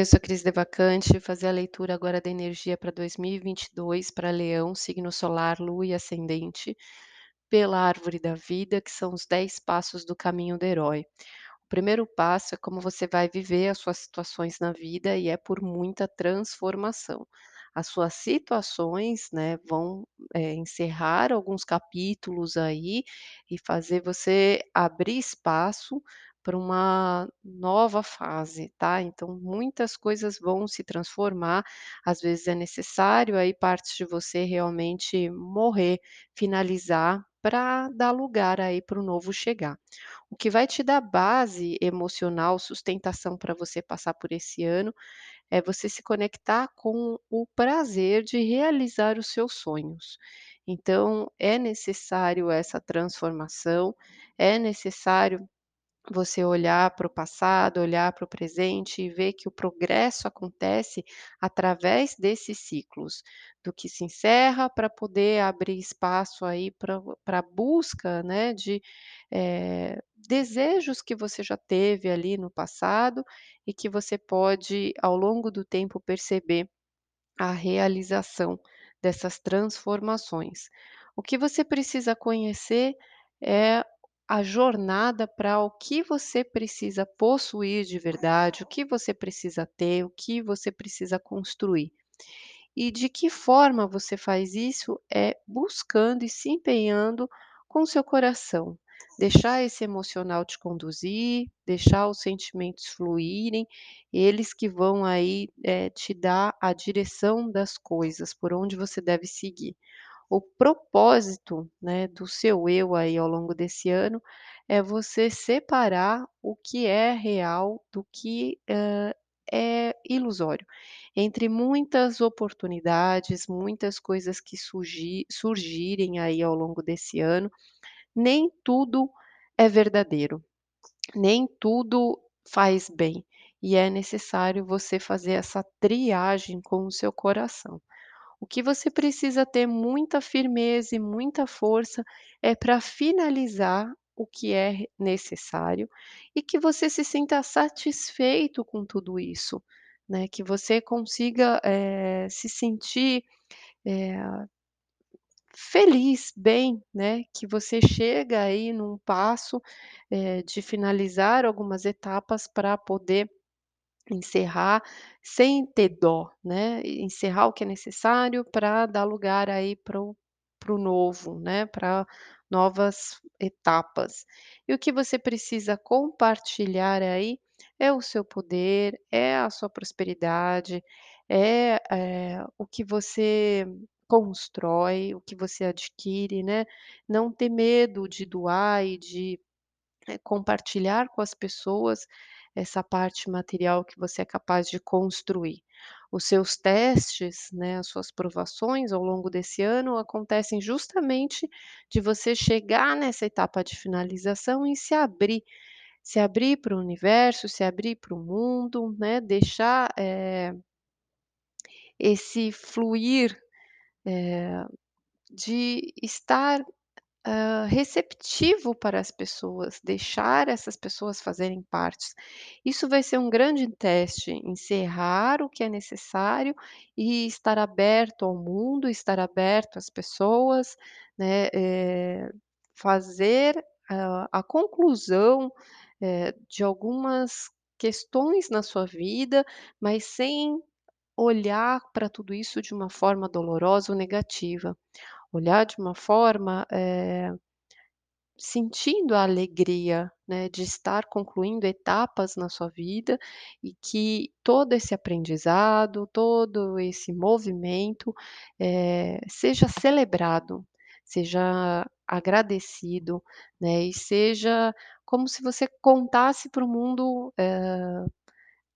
Eu sou Cris Devacante, fazer a leitura agora da energia para 2022 para Leão, signo solar, lua e ascendente, pela árvore da vida, que são os 10 passos do caminho do herói. O primeiro passo é como você vai viver as suas situações na vida e é por muita transformação. As suas situações, né, vão, eh, encerrar alguns capítulos aí e fazer você abrir espaço para uma nova fase, tá. Então muitas coisas vão se transformar, às vezes é necessário aí partes de você realmente morrer, finalizar, para dar lugar aí para o novo chegar. O que vai te dar base emocional, sustentação para você passar por esse ano, é você se conectar com o prazer de realizar os seus sonhos. Então é necessário essa transformação, é necessário você olhar para o passado, olhar para o presente e ver que o progresso acontece através desses ciclos, do que se encerra para poder abrir espaço aí para para busca, né, de, eh, desejos que você já teve ali no passado e que você pode, ao longo do tempo, perceber a realização dessas transformações. O que você precisa conhecer é a jornada para o que você precisa possuir de verdade, o que você precisa ter, o que você precisa construir. E de que forma você faz isso é buscando e se empenhando com seu coração. Deixar esse emocional te conduzir, deixar os sentimentos fluírem, eles que vão aí, eh, te dar a direção das coisas, por onde você deve seguir. O propósito, né, do seu eu aí ao longo desse ano, é você separar o que é real do que, hã, é ilusório. Entre muitas oportunidades, muitas coisas que surgi surgirem aí ao longo desse ano, nem tudo é verdadeiro, nem tudo faz bem, e é necessário você fazer essa triagem com o seu coração. O que você precisa ter muita firmeza e muita força é para finalizar o que é necessário e que você se sinta satisfeito com tudo isso, né, que você consiga, eh, se sentir, eh, feliz, bem, né, que você chega aí num passo, eh, de finalizar algumas etapas para poder encerrar sem ter dó, né, encerrar o que é necessário para dar lugar aí para o novo, né, para novas etapas. E o que você precisa compartilhar aí é o seu poder, é a sua prosperidade, é, eh, o que você constrói, o que você adquire, né. Não ter medo de doar e de, eh, compartilhar com as pessoas essa parte material que você é capaz de construir. Os seus testes, né, as suas provações ao longo desse ano acontecem justamente de você chegar nessa etapa de finalização e se abrir, se abrir para o universo, se abrir para o mundo, né, deixar, eh esse fluir, eh, de estar, hã, receptivo para as pessoas, deixar essas pessoas fazerem partes. Isso vai ser um grande teste, encerrar o que é necessário e estar aberto ao mundo, estar aberto às pessoas, né, eh, fazer a a conclusão, eh, de algumas questões na sua vida, mas sem olhar para tudo isso de uma forma dolorosa ou negativa. Olhar de uma forma, eh sentindo a alegria, né, de estar concluindo etapas na sua vida e que todo esse aprendizado, todo esse movimento, eh, seja celebrado, seja agradecido, né, e seja como se você contasse para o mundo, eh,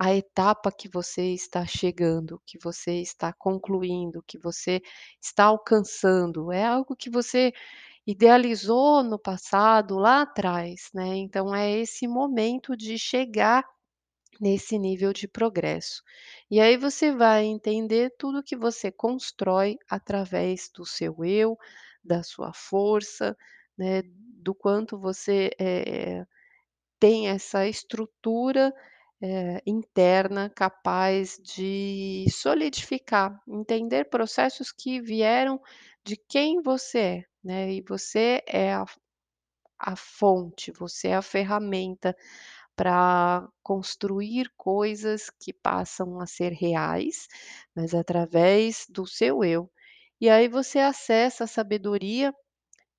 a etapa que você está chegando, que você está concluindo, que você está alcançando. É algo que você idealizou no passado, lá atrás, né, então é esse momento de chegar nesse nível de progresso. E aí você vai entender tudo que você constrói através do seu eu, da sua força, né, do quanto você, eh, tem essa estrutura, eh, interna capaz de solidificar, entender processos que vieram de quem você é, né, e você é a a fonte, você é a ferramenta para construir coisas que passam a ser reais, mas através do seu eu. E aí você acessa a sabedoria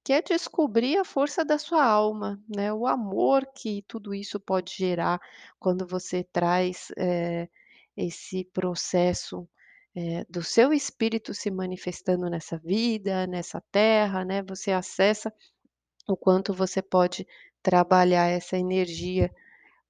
que é descobrir a força da sua alma, né, o amor que tudo isso pode gerar quando você traz, eh, esse processo, eh, do seu espírito se manifestando nessa vida, nessa terra, né, você acessa o quanto você pode trabalhar essa energia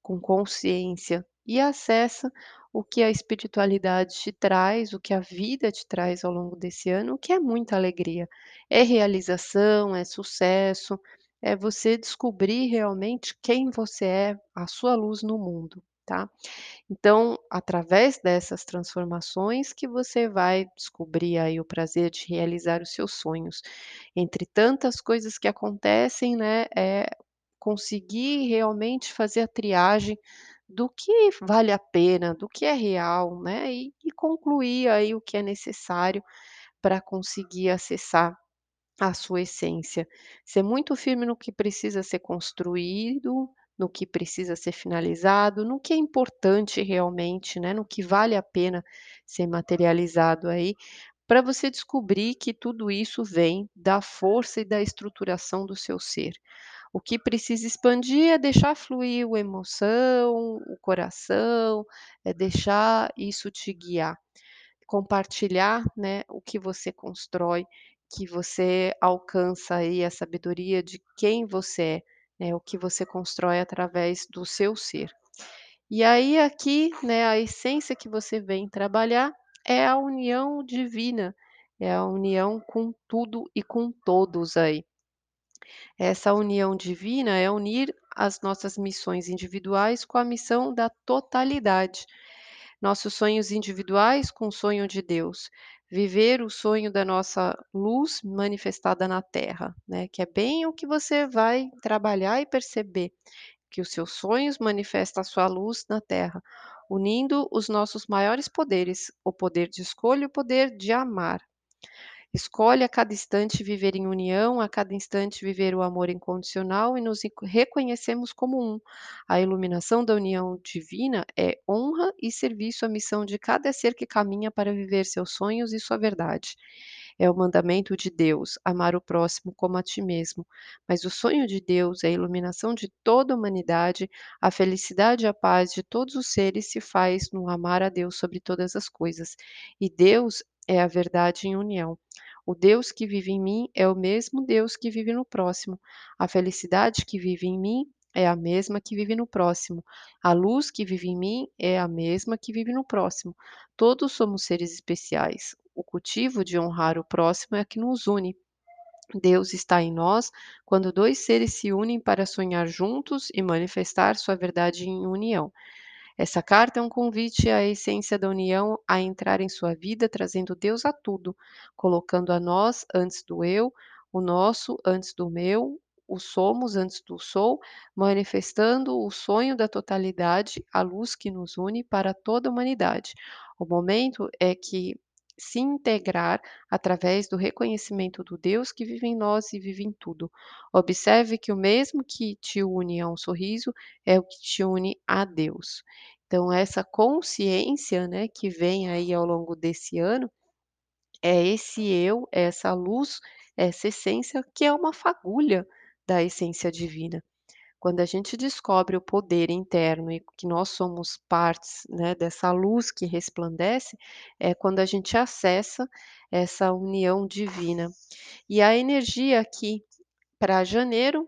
com consciência e acessa o que a espiritualidade te traz, o que a vida te traz ao longo desse ano, o que é muita alegria. É realização, é sucesso, é você descobrir realmente quem você é, a sua luz no mundo, tá? Então, através dessas transformações que você vai descobrir aí o prazer de realizar os seus sonhos. Entre tantas coisas que acontecem, né, é conseguir realmente fazer a triagem do que vale a pena, do que é real, né, e e concluir aí o que é necessário para conseguir acessar a sua essência. Ser muito firme no que precisa ser construído, no que precisa ser finalizado, no que é importante realmente, né, no que vale a pena ser materializado aí, para você descobrir que tudo isso vem da força e da estruturação do seu ser. O que precisa expandir é deixar fluir o emoção, o coração, é deixar isso te guiar. Compartilhar, né, o que você constrói, que você alcança aí a sabedoria de quem você é, né, o que você constrói através do seu ser. E aí aqui, né, a essência que você vem trabalhar é a união divina, é a união com tudo e com todos aí. Essa união divina é unir as nossas missões individuais com a missão da totalidade. Nossos sonhos individuais com o sonho de Deus. Viver o sonho da nossa luz manifestada na Terra, né? Que é bem o que você vai trabalhar e perceber, que os seus sonhos manifestam a sua luz na Terra, unindo os nossos maiores poderes, o poder de escolha e o poder de amar. Escolhe a cada instante viver em união, a cada instante viver o amor incondicional e nos reconhecemos como um. A iluminação da união divina é honra e serviço à missão de cada ser que caminha para viver seus sonhos e sua verdade. É o mandamento de Deus, amar o próximo como a ti mesmo. Mas o sonho de Deus é a iluminação de toda a humanidade, a felicidade e a paz de todos os seres se faz no amar a Deus sobre todas as coisas. E Deus é a verdade em união. O Deus que vive em mim é o mesmo Deus que vive no próximo. A felicidade que vive em mim é a mesma que vive no próximo. A luz que vive em mim é a mesma que vive no próximo. Todos somos seres especiais. O cultivo de honrar o próximo é que nos une. Deus está em nós quando dois seres se unem para sonhar juntos e manifestar sua verdade em união. Essa carta é um convite à essência da união a entrar em sua vida, trazendo Deus a tudo, colocando a nós antes do eu, o nosso antes do meu, o somos antes do sou, manifestando o sonho da totalidade, a luz que nos une para toda a humanidade. O momento é que se integrar através do reconhecimento do Deus que vive em nós e vive em tudo. Observe que o mesmo que te une a um sorriso é o que te une a Deus. Então, essa consciência, né, que vem aí ao longo desse ano, é esse eu, é essa luz, essa essência que é uma fagulha da essência divina. Quando a gente descobre o poder interno e que nós somos partes, né, dessa luz que resplandece, é quando a gente acessa essa união divina. E a energia aqui para janeiro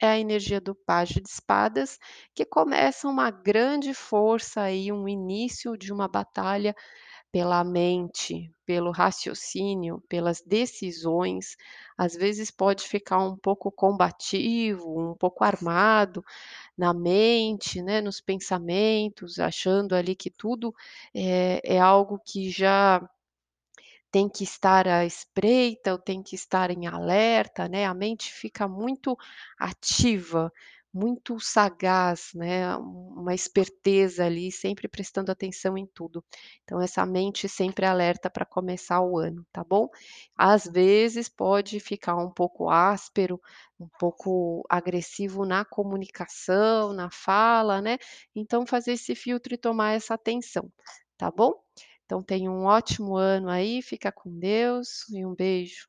é a energia do Pajem de Espadas, que começa uma grande força aí, um início de uma batalha pela mente, pelo raciocínio, pelas decisões. Às vezes pode ficar um pouco combativo, um pouco armado na mente, né, nos pensamentos, achando ali que tudo é, é algo que já tem que estar à espreita ou tem que estar em alerta, né, a mente fica muito ativa, muito sagaz, né, uma esperteza ali, sempre prestando atenção em tudo. Então essa mente sempre alerta para começar o ano, tá bom? Às vezes pode ficar um pouco áspero, um pouco agressivo na comunicação, na fala, né, então fazer esse filtro e tomar essa atenção, tá bom? Então tenha um ótimo ano aí, fica com Deus e um beijo.